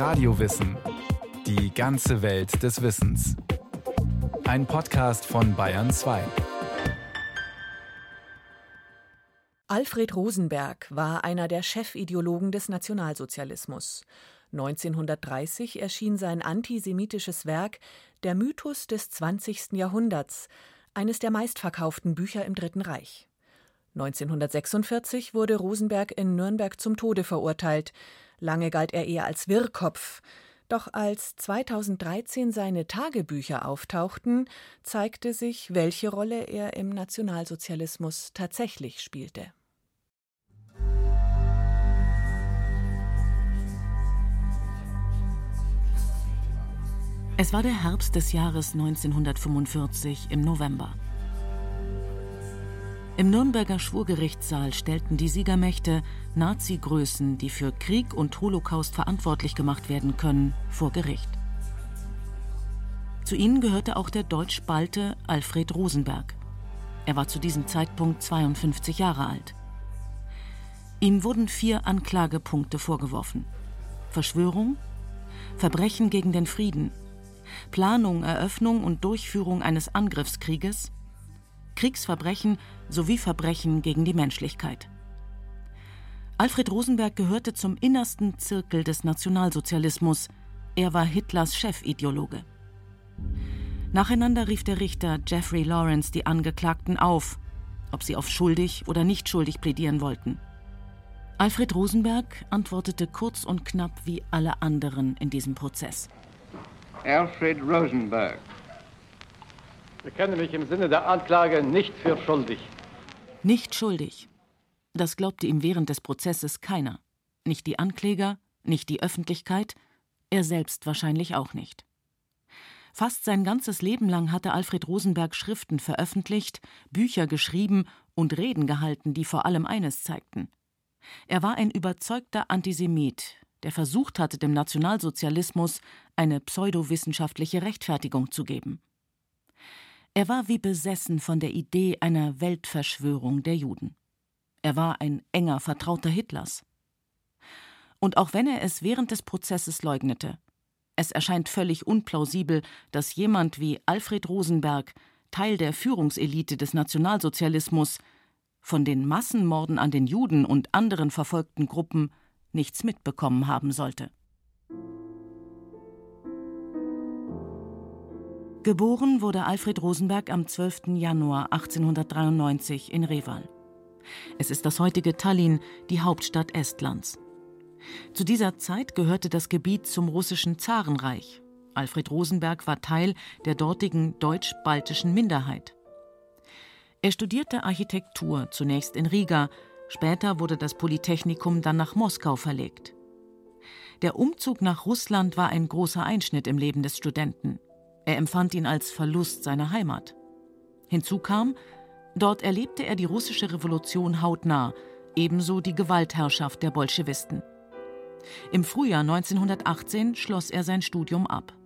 Radiowissen. Die ganze Welt des Wissens. Ein Podcast von Bayern 2. Alfred Rosenberg war einer der Chefideologen des Nationalsozialismus. 1930 erschien sein antisemitisches Werk Der Mythos des 20. Jahrhunderts, eines der meistverkauften Bücher im Dritten Reich. 1946 wurde Rosenberg in Nürnberg zum Tode verurteilt. Lange galt er eher als Wirrkopf. Doch als 2013 seine Tagebücher auftauchten, zeigte sich, welche Rolle er im Nationalsozialismus tatsächlich spielte. Es war der Herbst des Jahres 1945 im November. Im Nürnberger Schwurgerichtssaal stellten die Siegermächte Nazi-Größen, die für Krieg und Holocaust verantwortlich gemacht werden können, vor Gericht. Zu ihnen gehörte auch der Deutsch-Balte Alfred Rosenberg. Er war zu diesem Zeitpunkt 52 Jahre alt. Ihm wurden vier Anklagepunkte vorgeworfen: Verschwörung, Verbrechen gegen den Frieden, Planung, Eröffnung und Durchführung eines Angriffskrieges, Kriegsverbrechen sowie Verbrechen gegen die Menschlichkeit. Alfred Rosenberg gehörte zum innersten Zirkel des Nationalsozialismus. Er war Hitlers Chefideologe. Nacheinander rief der Richter Jeffrey Lawrence die Angeklagten auf, ob sie auf schuldig oder nicht schuldig plädieren wollten. Alfred Rosenberg antwortete kurz und knapp wie alle anderen in diesem Prozess. Alfred Rosenberg. Ich bekenne mich im Sinne der Anklage nicht für schuldig. Nicht schuldig. Das glaubte ihm während des Prozesses keiner. Nicht die Ankläger, nicht die Öffentlichkeit, er selbst wahrscheinlich auch nicht. Fast sein ganzes Leben lang hatte Alfred Rosenberg Schriften veröffentlicht, Bücher geschrieben und Reden gehalten, die vor allem eines zeigten. Er war ein überzeugter Antisemit, der versucht hatte, dem Nationalsozialismus eine pseudowissenschaftliche Rechtfertigung zu geben. Er war wie besessen von der Idee einer Weltverschwörung der Juden. Er war ein enger Vertrauter Hitlers. Und auch wenn er es während des Prozesses leugnete, es erscheint völlig unplausibel, dass jemand wie Alfred Rosenberg, Teil der Führungselite des Nationalsozialismus, von den Massenmorden an den Juden und anderen verfolgten Gruppen nichts mitbekommen haben sollte. Geboren wurde Alfred Rosenberg am 12. Januar 1893 in Reval. Es ist das heutige Tallinn, die Hauptstadt Estlands. Zu dieser Zeit gehörte das Gebiet zum russischen Zarenreich. Alfred Rosenberg war Teil der dortigen deutsch-baltischen Minderheit. Er studierte Architektur zunächst in Riga, Später wurde das Polytechnikum dann nach Moskau verlegt. Der Umzug nach Russland war ein großer Einschnitt im Leben des Studenten. Er empfand ihn als Verlust seiner Heimat. Hinzu kam, dort erlebte er die russische Revolution hautnah, ebenso die Gewaltherrschaft der Bolschewisten. Im Frühjahr 1918 schloss er sein Studium ab.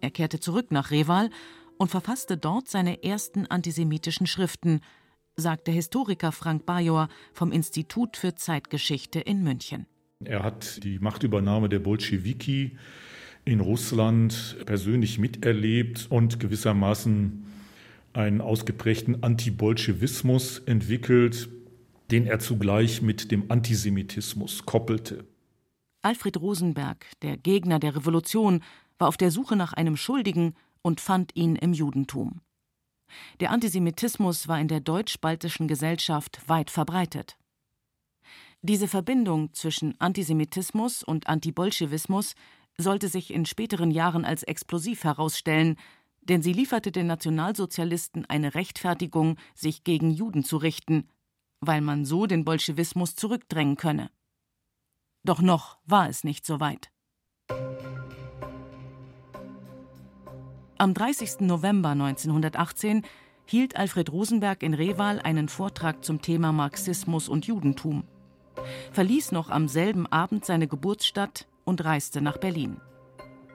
Er kehrte zurück nach Reval und verfasste dort seine ersten antisemitischen Schriften, sagt der Historiker Frank Bajor vom Institut für Zeitgeschichte in München. Er hat die Machtübernahme der Bolschewiki in Russland persönlich miterlebt und gewissermaßen einen ausgeprägten Antibolschewismus entwickelt, den er zugleich mit dem Antisemitismus koppelte. Alfred Rosenberg, der Gegner der Revolution, war auf der Suche nach einem Schuldigen und fand ihn im Judentum. Der Antisemitismus war in der deutsch-baltischen Gesellschaft weit verbreitet. Diese Verbindung zwischen Antisemitismus und Antibolschewismus sollte sich in späteren Jahren als explosiv herausstellen, denn sie lieferte den Nationalsozialisten eine Rechtfertigung, sich gegen Juden zu richten, weil man so den Bolschewismus zurückdrängen könne. Doch noch war es nicht so weit. Am 30. November 1918 hielt Alfred Rosenberg in Reval einen Vortrag zum Thema Marxismus und Judentum, verließ noch am selben Abend seine Geburtsstadt und reiste nach Berlin.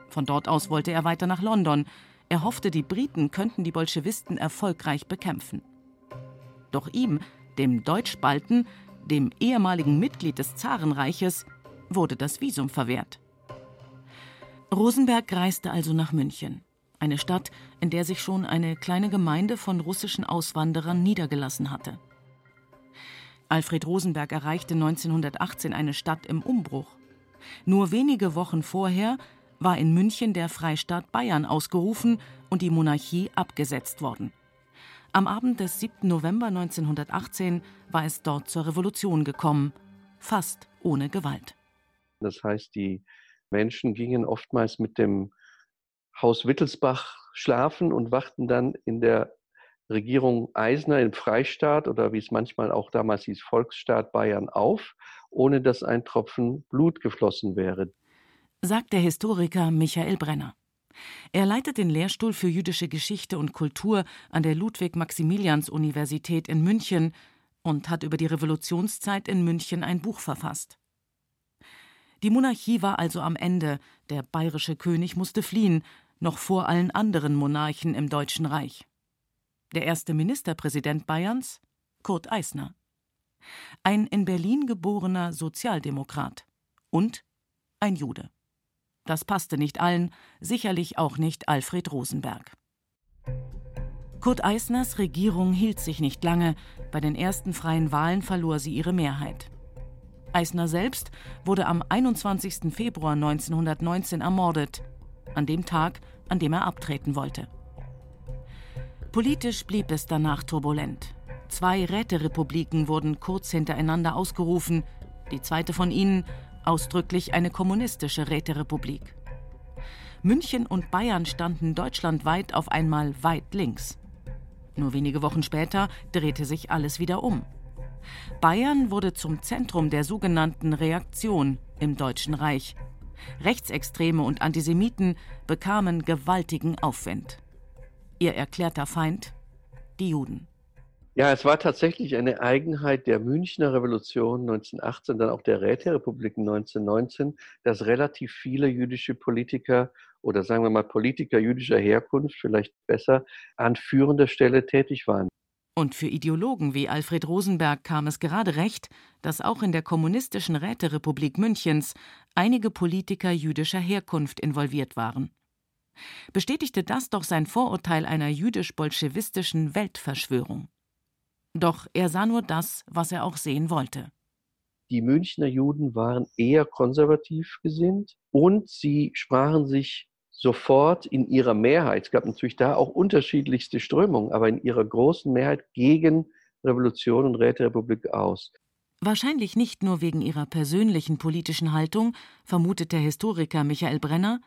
Von dort aus wollte er weiter nach London. Er hoffte, die Briten könnten die Bolschewisten erfolgreich bekämpfen. Doch ihm, dem Deutschbalten, dem ehemaligen Mitglied des Zarenreiches, wurde das Visum verwehrt. Rosenberg reiste also nach München, eine Stadt, in der sich schon eine kleine Gemeinde von russischen Auswanderern niedergelassen hatte. Alfred Rosenberg erreichte 1918 eine Stadt im Umbruch. Nur wenige Wochen vorher war in München der Freistaat Bayern ausgerufen und die Monarchie abgesetzt worden. Am Abend des 7. November 1918 war es dort zur Revolution gekommen, fast ohne Gewalt. Das heißt, die Menschen gingen oftmals mit dem Haus Wittelsbach schlafen und wachten dann in der Regierung Eisner im Freistaat oder wie es manchmal auch damals hieß, Volksstaat Bayern auf, ohne dass ein Tropfen Blut geflossen wäre. Sagt der Historiker Michael Brenner. Er leitet den Lehrstuhl für jüdische Geschichte und Kultur an der Ludwig-Maximilians-Universität in München und hat über die Revolutionszeit in München ein Buch verfasst. Die Monarchie war also am Ende, der bayerische König musste fliehen, noch vor allen anderen Monarchen im Deutschen Reich. Der erste Ministerpräsident Bayerns Kurt Eisner. Ein in Berlin geborener Sozialdemokrat und ein Jude. Das passte nicht allen, sicherlich auch nicht Alfred Rosenberg. Kurt Eisners Regierung hielt sich nicht lange, bei den ersten freien Wahlen verlor sie ihre Mehrheit. Eisner selbst wurde am 21. Februar 1919 ermordet, an dem Tag, an dem er abtreten wollte. Politisch blieb es danach turbulent. Zwei Räterepubliken wurden kurz hintereinander ausgerufen, die zweite von ihnen ausdrücklich eine kommunistische Räterepublik. München und Bayern standen deutschlandweit auf einmal weit links. Nur wenige Wochen später drehte sich alles wieder um. Bayern wurde zum Zentrum der sogenannten Reaktion im Deutschen Reich. Rechtsextreme und Antisemiten bekamen gewaltigen Aufwind. Ihr erklärter Feind die Juden. Ja, es war tatsächlich eine Eigenheit der Münchner Revolution 1918, dann auch der Räterepubliken 1919, dass relativ viele jüdische Politiker oder sagen wir mal Politiker jüdischer Herkunft, vielleicht besser, an führender Stelle tätig waren. Und für Ideologen wie Alfred Rosenberg kam es gerade recht, dass auch in der kommunistischen Räterepublik Münchens einige Politiker jüdischer Herkunft involviert waren. Bestätigte das doch sein Vorurteil einer jüdisch-bolschewistischen Weltverschwörung. Doch er sah nur das, was er auch sehen wollte. Die Münchner Juden waren eher konservativ gesinnt und sie sprachen sich sofort in ihrer Mehrheit, es gab natürlich da auch unterschiedlichste Strömungen, aber in ihrer großen Mehrheit gegen Revolution und Räterepublik aus. Wahrscheinlich nicht nur wegen ihrer persönlichen politischen Haltung, vermutet der Historiker Michael Brenner,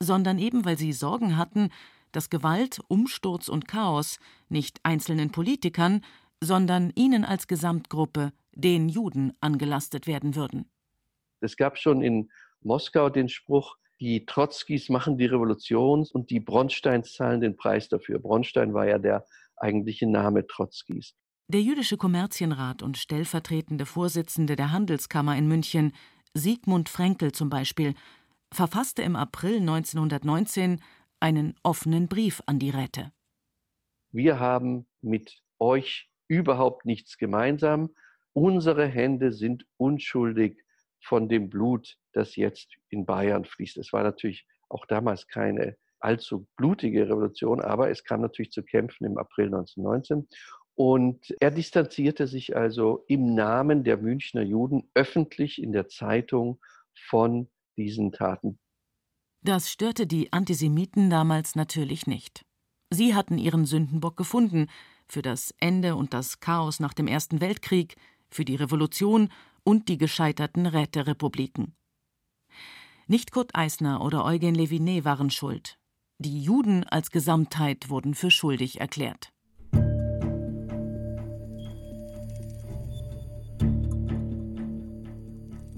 sondern eben weil sie Sorgen hatten, dass Gewalt, Umsturz und Chaos nicht einzelnen Politikern, sondern ihnen als Gesamtgruppe, den Juden, angelastet werden würden. Es gab schon in Moskau den Spruch, die Trotzkis machen die Revolution und die Bronsteins zahlen den Preis dafür. Bronstein war ja der eigentliche Name Trotzkis. Der jüdische Kommerzienrat und stellvertretende Vorsitzende der Handelskammer in München, Sigmund Fränkel zum Beispiel, verfasste im April 1919 einen offenen Brief an die Räte. Wir haben mit euch überhaupt nichts gemeinsam. Unsere Hände sind unschuldig von dem Blut, das jetzt in Bayern fließt. Es war natürlich auch damals keine allzu blutige Revolution, aber es kam natürlich zu Kämpfen im April 1919. Und er distanzierte sich also im Namen der Münchner Juden öffentlich in der Zeitung von diesen Taten. Das störte die Antisemiten damals natürlich nicht. Sie hatten ihren Sündenbock gefunden, für das Ende und das Chaos nach dem Ersten Weltkrieg, für die Revolution und die gescheiterten Räterepubliken. Nicht Kurt Eisner oder Eugen Levinet waren schuld. Die Juden als Gesamtheit wurden für schuldig erklärt.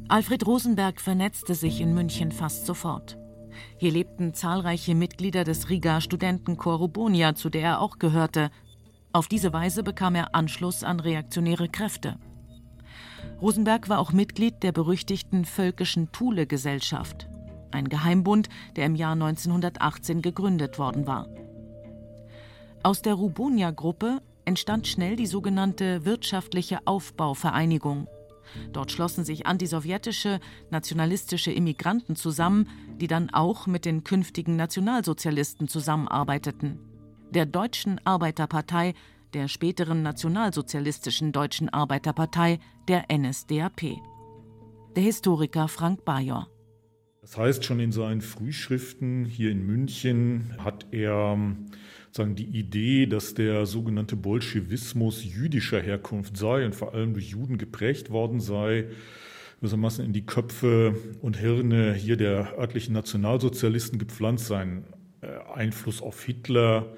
Alfred Rosenberg vernetzte sich in München fast sofort. Hier lebten zahlreiche Mitglieder des Riga Studentenchor Rubonia, zu der er auch gehörte, auf diese Weise bekam er Anschluss an reaktionäre Kräfte. Rosenberg war auch Mitglied der berüchtigten Völkischen Thule-Gesellschaft, ein Geheimbund, der im Jahr 1918 gegründet worden war. Aus der Rubonia-Gruppe entstand schnell die sogenannte Wirtschaftliche Aufbauvereinigung, Dort schlossen sich antisowjetische, nationalistische Immigranten zusammen, die dann auch mit den künftigen Nationalsozialisten zusammenarbeiteten. Der Deutschen Arbeiterpartei, der späteren Nationalsozialistischen Deutschen Arbeiterpartei, der NSDAP. Der Historiker Frank Bajor. Das heißt, schon in seinen Frühschriften hier in München hat er sagen, die Idee, dass der sogenannte Bolschewismus jüdischer Herkunft sei und vor allem durch Juden geprägt worden sei, gewissermaßen in die Köpfe und Hirne hier der örtlichen Nationalsozialisten gepflanzt, sein äh, Einfluss auf Hitler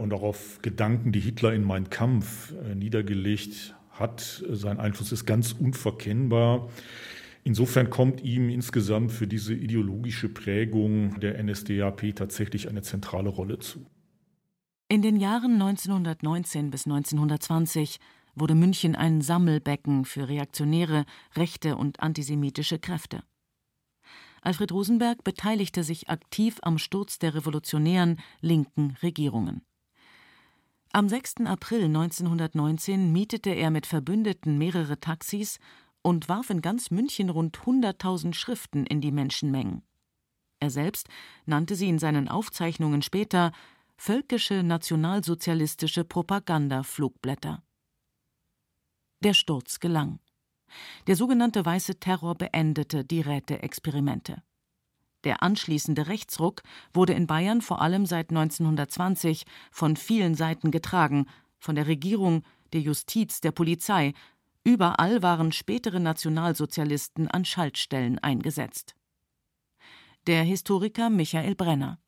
und auch auf Gedanken, die Hitler in Mein Kampf äh, niedergelegt hat. Sein Einfluss ist ganz unverkennbar. Insofern kommt ihm insgesamt für diese ideologische Prägung der NSDAP tatsächlich eine zentrale Rolle zu. In den Jahren 1919 bis 1920 wurde München ein Sammelbecken für reaktionäre, rechte und antisemitische Kräfte. Alfred Rosenberg beteiligte sich aktiv am Sturz der revolutionären linken Regierungen. Am 6. April 1919 mietete er mit Verbündeten mehrere Taxis und warf in ganz München rund 100.000 Schriften in die Menschenmengen. Er selbst nannte sie in seinen Aufzeichnungen später völkische nationalsozialistische Propagandaflugblätter. Der Sturz gelang. Der sogenannte Weiße Terror beendete die Räteexperimente. Der anschließende Rechtsruck wurde in Bayern vor allem seit 1920 von vielen Seiten getragen, von der Regierung, der Justiz, der Polizei. Überall waren spätere Nationalsozialisten an Schaltstellen eingesetzt. Der Historiker Michael Brenner.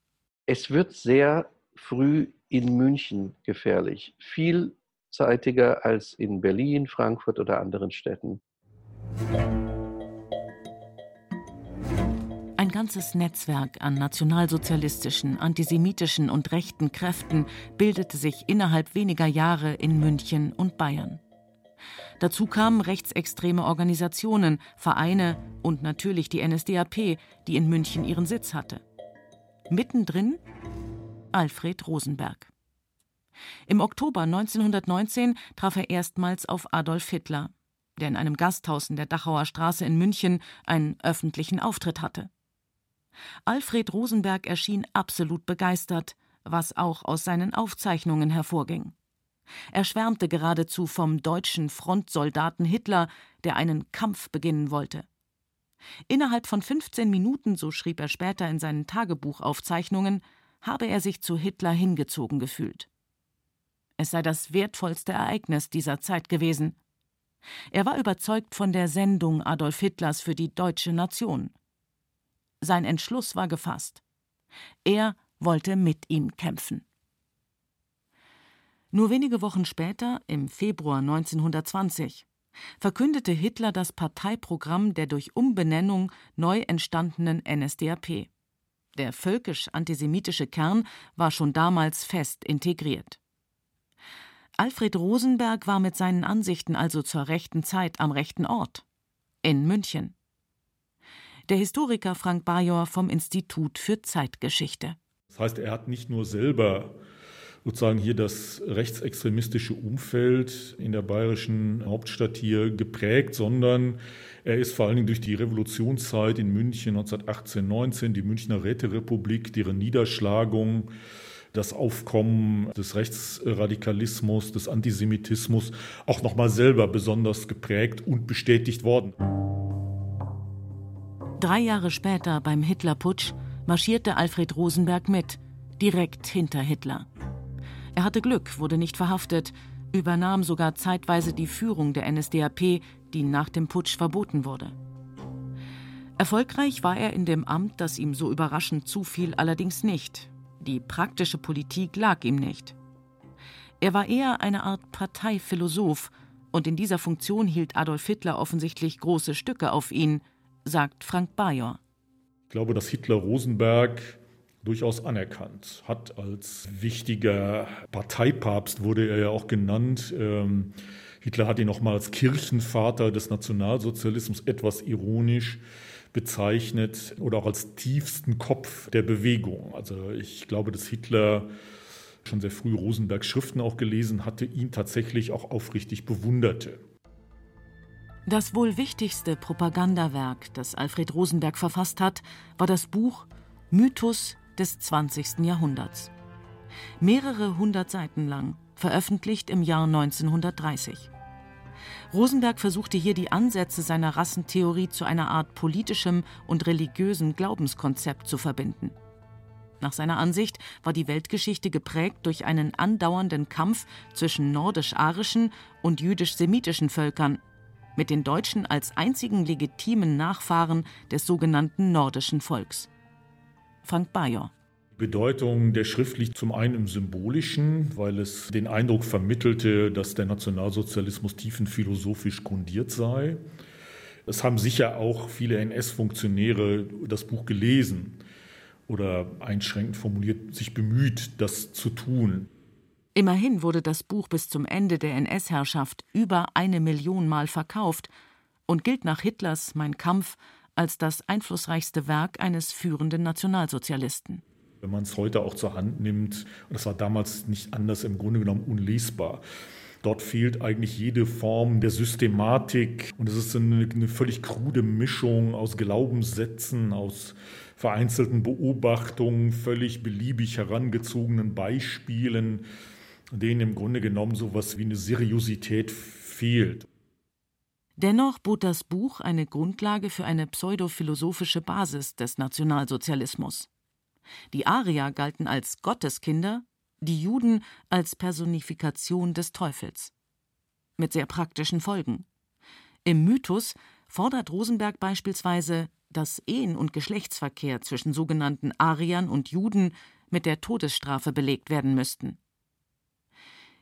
Es wird sehr früh in München gefährlich, vielseitiger als in Berlin, Frankfurt oder anderen Städten. Ganzes Netzwerk an nationalsozialistischen, antisemitischen und rechten Kräften bildete sich innerhalb weniger Jahre in München und Bayern. Dazu kamen rechtsextreme Organisationen, Vereine und natürlich die NSDAP, die in München ihren Sitz hatte. Mittendrin Alfred Rosenberg. Im Oktober 1919 traf er erstmals auf Adolf Hitler, der in einem Gasthaus in der Dachauer Straße in München einen öffentlichen Auftritt hatte. Alfred Rosenberg erschien absolut begeistert, was auch aus seinen Aufzeichnungen hervorging. Er schwärmte geradezu vom deutschen Frontsoldaten Hitler, der einen Kampf beginnen wollte. Innerhalb von 15 Minuten, so schrieb er später in seinen Tagebuchaufzeichnungen, habe er sich zu Hitler hingezogen gefühlt. Es sei das wertvollste Ereignis dieser Zeit gewesen. Er war überzeugt von der Sendung Adolf Hitlers für die deutsche Nation. Sein Entschluss war gefasst. Er wollte mit ihm kämpfen. Nur wenige Wochen später, im Februar 1920, verkündete Hitler das Parteiprogramm der durch Umbenennung neu entstandenen NSDAP. Der völkisch-antisemitische Kern war schon damals fest integriert. Alfred Rosenberg war mit seinen Ansichten also zur rechten Zeit am rechten Ort. In München. Der Historiker Frank Bajor vom Institut für Zeitgeschichte. Das heißt, er hat nicht nur selber sozusagen hier das rechtsextremistische Umfeld in der bayerischen Hauptstadt hier geprägt, sondern er ist vor allen Dingen durch die Revolutionszeit in München 1918, 19, die Münchner Räterepublik, deren Niederschlagung, das Aufkommen des Rechtsradikalismus, des Antisemitismus auch nochmal selber besonders geprägt und bestätigt worden. Drei Jahre später beim Hitlerputsch marschierte Alfred Rosenberg mit, direkt hinter Hitler. Er hatte Glück, wurde nicht verhaftet, übernahm sogar zeitweise die Führung der NSDAP, die nach dem Putsch verboten wurde. Erfolgreich war er in dem Amt, das ihm so überraschend zufiel, allerdings nicht. Die praktische Politik lag ihm nicht. Er war eher eine Art Parteiphilosoph, und in dieser Funktion hielt Adolf Hitler offensichtlich große Stücke auf ihn, sagt Frank Bajor. Ich glaube, dass Hitler Rosenberg durchaus anerkannt hat. Als wichtiger Parteipapst wurde er ja auch genannt. Ähm, Hitler hat ihn nochmal als Kirchenvater des Nationalsozialismus etwas ironisch bezeichnet oder auch als tiefsten Kopf der Bewegung. Also ich glaube, dass Hitler schon sehr früh Rosenbergs Schriften auch gelesen hatte, ihn tatsächlich auch aufrichtig bewunderte. Das wohl wichtigste Propagandawerk, das Alfred Rosenberg verfasst hat, war das Buch Mythos des 20. Jahrhunderts. Mehrere hundert Seiten lang, veröffentlicht im Jahr 1930. Rosenberg versuchte hier die Ansätze seiner Rassentheorie zu einer Art politischem und religiösen Glaubenskonzept zu verbinden. Nach seiner Ansicht war die Weltgeschichte geprägt durch einen andauernden Kampf zwischen nordisch-arischen und jüdisch-semitischen Völkern, mit den Deutschen als einzigen legitimen Nachfahren des sogenannten nordischen Volks. Frank Bayor Bedeutung der Schrift liegt zum einen im Symbolischen, weil es den Eindruck vermittelte, dass der Nationalsozialismus tiefenphilosophisch grundiert sei. Es haben sicher auch viele NS-Funktionäre das Buch gelesen oder einschränkend formuliert sich bemüht, das zu tun. Immerhin wurde das Buch bis zum Ende der NS-Herrschaft über eine Million Mal verkauft und gilt nach Hitlers Mein Kampf als das einflussreichste Werk eines führenden Nationalsozialisten. Wenn man es heute auch zur Hand nimmt, und das war damals nicht anders, im Grunde genommen unlesbar. Dort fehlt eigentlich jede Form der Systematik und es ist eine, eine, völlig krude Mischung aus Glaubenssätzen, aus vereinzelten Beobachtungen, völlig beliebig herangezogenen Beispielen, denen im Grunde genommen so etwas wie eine Seriosität fehlt. Dennoch bot das Buch eine Grundlage für eine pseudophilosophische Basis des Nationalsozialismus. Die Arier galten als Gotteskinder, die Juden als Personifikation des Teufels. Mit sehr praktischen Folgen. Im Mythos fordert Rosenberg beispielsweise, dass Ehen und Geschlechtsverkehr zwischen sogenannten Ariern und Juden mit der Todesstrafe belegt werden müssten.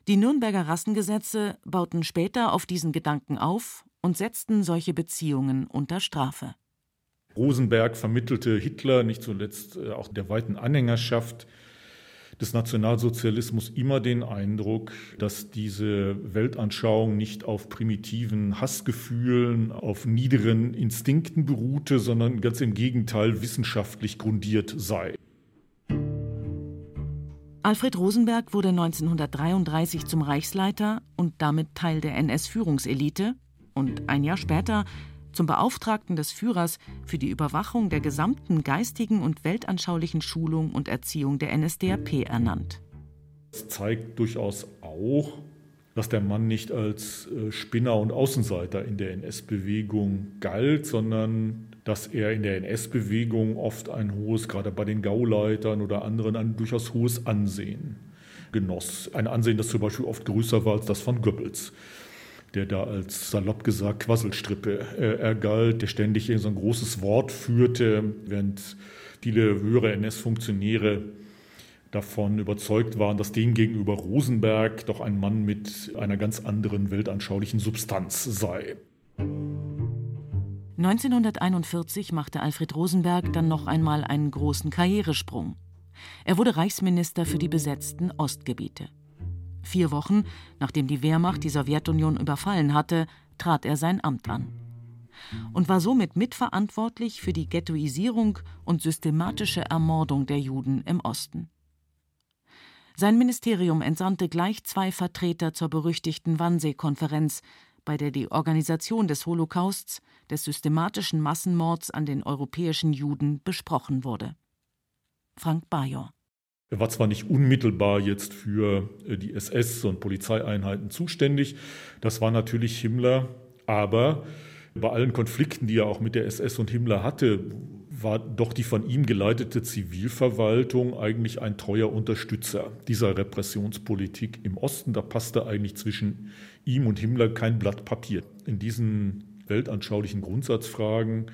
Die Nürnberger Rassengesetze bauten später auf diesen Gedanken auf und setzten solche Beziehungen unter Strafe. Rosenberg vermittelte Hitler, nicht zuletzt äh, auch der weiten Anhängerschaft des Nationalsozialismus immer den Eindruck, dass diese Weltanschauung nicht auf primitiven Hassgefühlen, auf niederen Instinkten beruhte, sondern ganz im Gegenteil wissenschaftlich grundiert sei. Alfred Rosenberg wurde 1933 zum Reichsleiter und damit Teil der NS-Führungselite und ein Jahr später zum Beauftragten des Führers für die Überwachung der gesamten geistigen und weltanschaulichen Schulung und Erziehung der NSDAP ernannt. Das zeigt durchaus auch, dass der Mann nicht als äh, Spinner und Außenseiter in der NS-Bewegung galt, sondern dass er in der NS-Bewegung oft ein hohes, gerade bei den Gauleitern oder anderen, ein durchaus hohes Ansehen genoss. Ein Ansehen, das zum Beispiel oft größer war als das von Goebbels der da als salopp gesagt Quasselstrippe äh, ergalt, der ständig so ein großes Wort führte, während viele höhere NS-Funktionäre davon überzeugt waren, dass demgegenüber Rosenberg doch ein Mann mit einer ganz anderen weltanschaulichen Substanz sei. 1941 machte Alfred Rosenberg dann noch einmal einen großen Karrieresprung. Er wurde Reichsminister für die besetzten Ostgebiete. Vier Wochen nachdem die Wehrmacht die Sowjetunion überfallen hatte, trat er sein Amt an und war somit mitverantwortlich für die Ghettoisierung und systematische Ermordung der Juden im Osten. Sein Ministerium entsandte gleich zwei Vertreter zur berüchtigten Wannsee-Konferenz, bei der die Organisation des Holocausts, des systematischen Massenmords an den europäischen Juden, besprochen wurde. Frank Bajor er war zwar nicht unmittelbar jetzt für äh, die SS und Polizeieinheiten zuständig, das war natürlich Himmler, aber bei allen Konflikten, die er auch mit der SS und Himmler hatte, war doch die von ihm geleitete Zivilverwaltung eigentlich ein treuer Unterstützer dieser Repressionspolitik im Osten. Da passte eigentlich zwischen ihm und Himmler kein Blatt Papier. In diesen weltanschaulichen Grundsatzfragen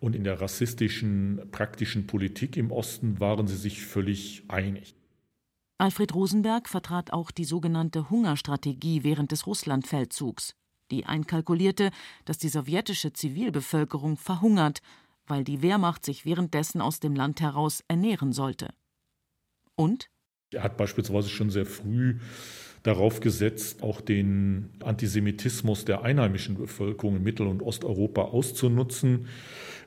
und in der rassistischen praktischen Politik im Osten waren sie sich völlig einig. Alfred Rosenberg vertrat auch die sogenannte Hungerstrategie während des Russlandfeldzugs, die einkalkulierte, dass die sowjetische Zivilbevölkerung verhungert, weil die Wehrmacht sich währenddessen aus dem Land heraus ernähren sollte. Und? Er hat beispielsweise schon sehr früh darauf gesetzt, auch den Antisemitismus der einheimischen Bevölkerung in Mittel- und Osteuropa auszunutzen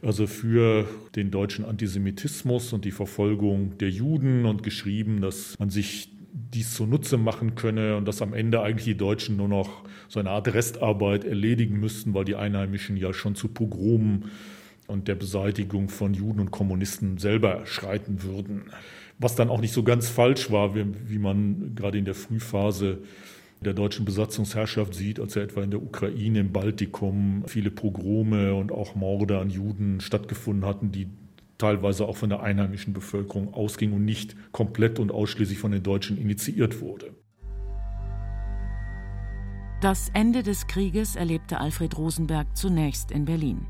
also für den deutschen Antisemitismus und die Verfolgung der Juden und geschrieben, dass man sich dies zunutze machen könne und dass am Ende eigentlich die Deutschen nur noch so eine Art Restarbeit erledigen müssten, weil die Einheimischen ja schon zu Pogromen und der Beseitigung von Juden und Kommunisten selber schreiten würden. Was dann auch nicht so ganz falsch war, wie, man gerade in der Frühphase der deutschen Besatzungsherrschaft sieht, als ja etwa in der Ukraine, im Baltikum viele Pogrome und auch Morde an Juden stattgefunden hatten, die teilweise auch von der einheimischen Bevölkerung ausging und nicht komplett und ausschließlich von den Deutschen initiiert wurde. Das Ende des Krieges erlebte Alfred Rosenberg zunächst in Berlin.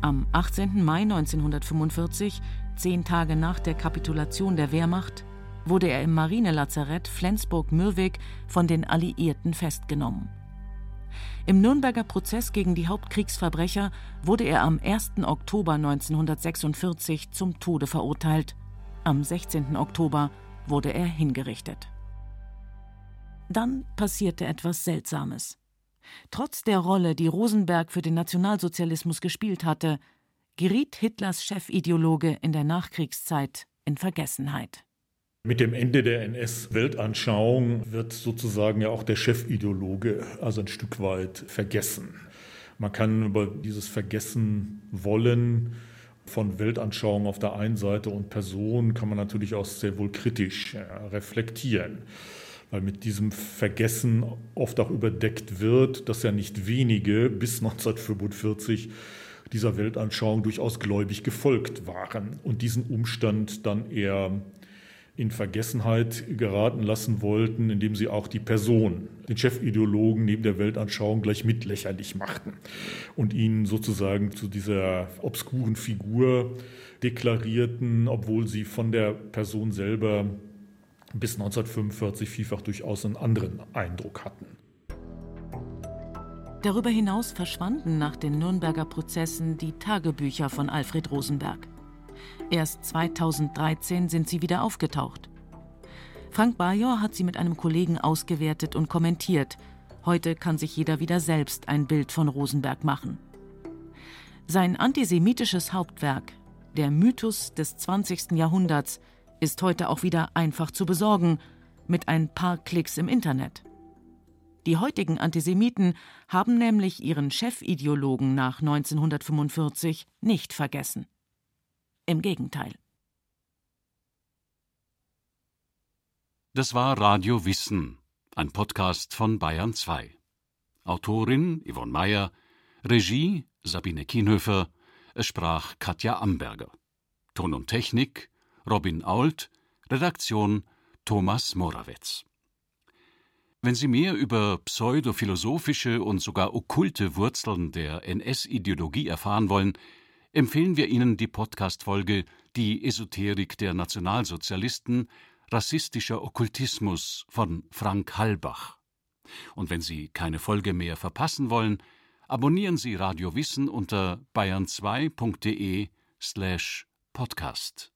Am 18. Mai 1945, zehn Tage nach der Kapitulation der Wehrmacht, wurde er im Marinelazarett Flensburg-Mürwik von den Alliierten festgenommen. Im Nürnberger Prozess gegen die Hauptkriegsverbrecher wurde er am 1. Oktober 1946 zum Tode verurteilt. Am 16. Oktober wurde er hingerichtet. Dann passierte etwas Seltsames. Trotz der Rolle, die Rosenberg für den Nationalsozialismus gespielt hatte, geriet Hitlers Chefideologe in der Nachkriegszeit in Vergessenheit. Mit dem Ende der NS-Weltanschauung wird sozusagen ja auch der Chefideologe also ein Stück weit vergessen. Man kann über dieses Vergessen wollen von Weltanschauung auf der einen Seite und Person kann man natürlich auch sehr wohl kritisch reflektieren, weil mit diesem Vergessen oft auch überdeckt wird, dass ja nicht wenige bis 1945 dieser Weltanschauung durchaus gläubig gefolgt waren und diesen Umstand dann eher in Vergessenheit geraten lassen wollten, indem sie auch die Person, den Chefideologen neben der Weltanschauung gleich mitlächerlich machten und ihn sozusagen zu dieser obskuren Figur deklarierten, obwohl sie von der Person selber bis 1945 vielfach durchaus einen anderen Eindruck hatten. Darüber hinaus verschwanden nach den Nürnberger Prozessen die Tagebücher von Alfred Rosenberg. Erst 2013 sind sie wieder aufgetaucht. Frank Bajor hat sie mit einem Kollegen ausgewertet und kommentiert. Heute kann sich jeder wieder selbst ein Bild von Rosenberg machen. Sein antisemitisches Hauptwerk, der Mythos des 20. Jahrhunderts, ist heute auch wieder einfach zu besorgen, mit ein paar Klicks im Internet. Die heutigen Antisemiten haben nämlich ihren Chefideologen nach 1945 nicht vergessen. Im Gegenteil. Das war Radio Wissen, ein Podcast von Bayern 2. Autorin Yvonne Meyer, Regie Sabine Kienhöfer, es sprach Katja Amberger. Ton und Technik Robin Ault, Redaktion Thomas Morawetz. Wenn Sie mehr über pseudophilosophische und sogar okkulte Wurzeln der NS-Ideologie erfahren wollen, empfehlen wir Ihnen die Podcast-Folge Die Esoterik der Nationalsozialisten Rassistischer Okkultismus von Frank Hallbach. Und wenn Sie keine Folge mehr verpassen wollen, abonnieren Sie Radio Wissen unter bayern2.de slash podcast.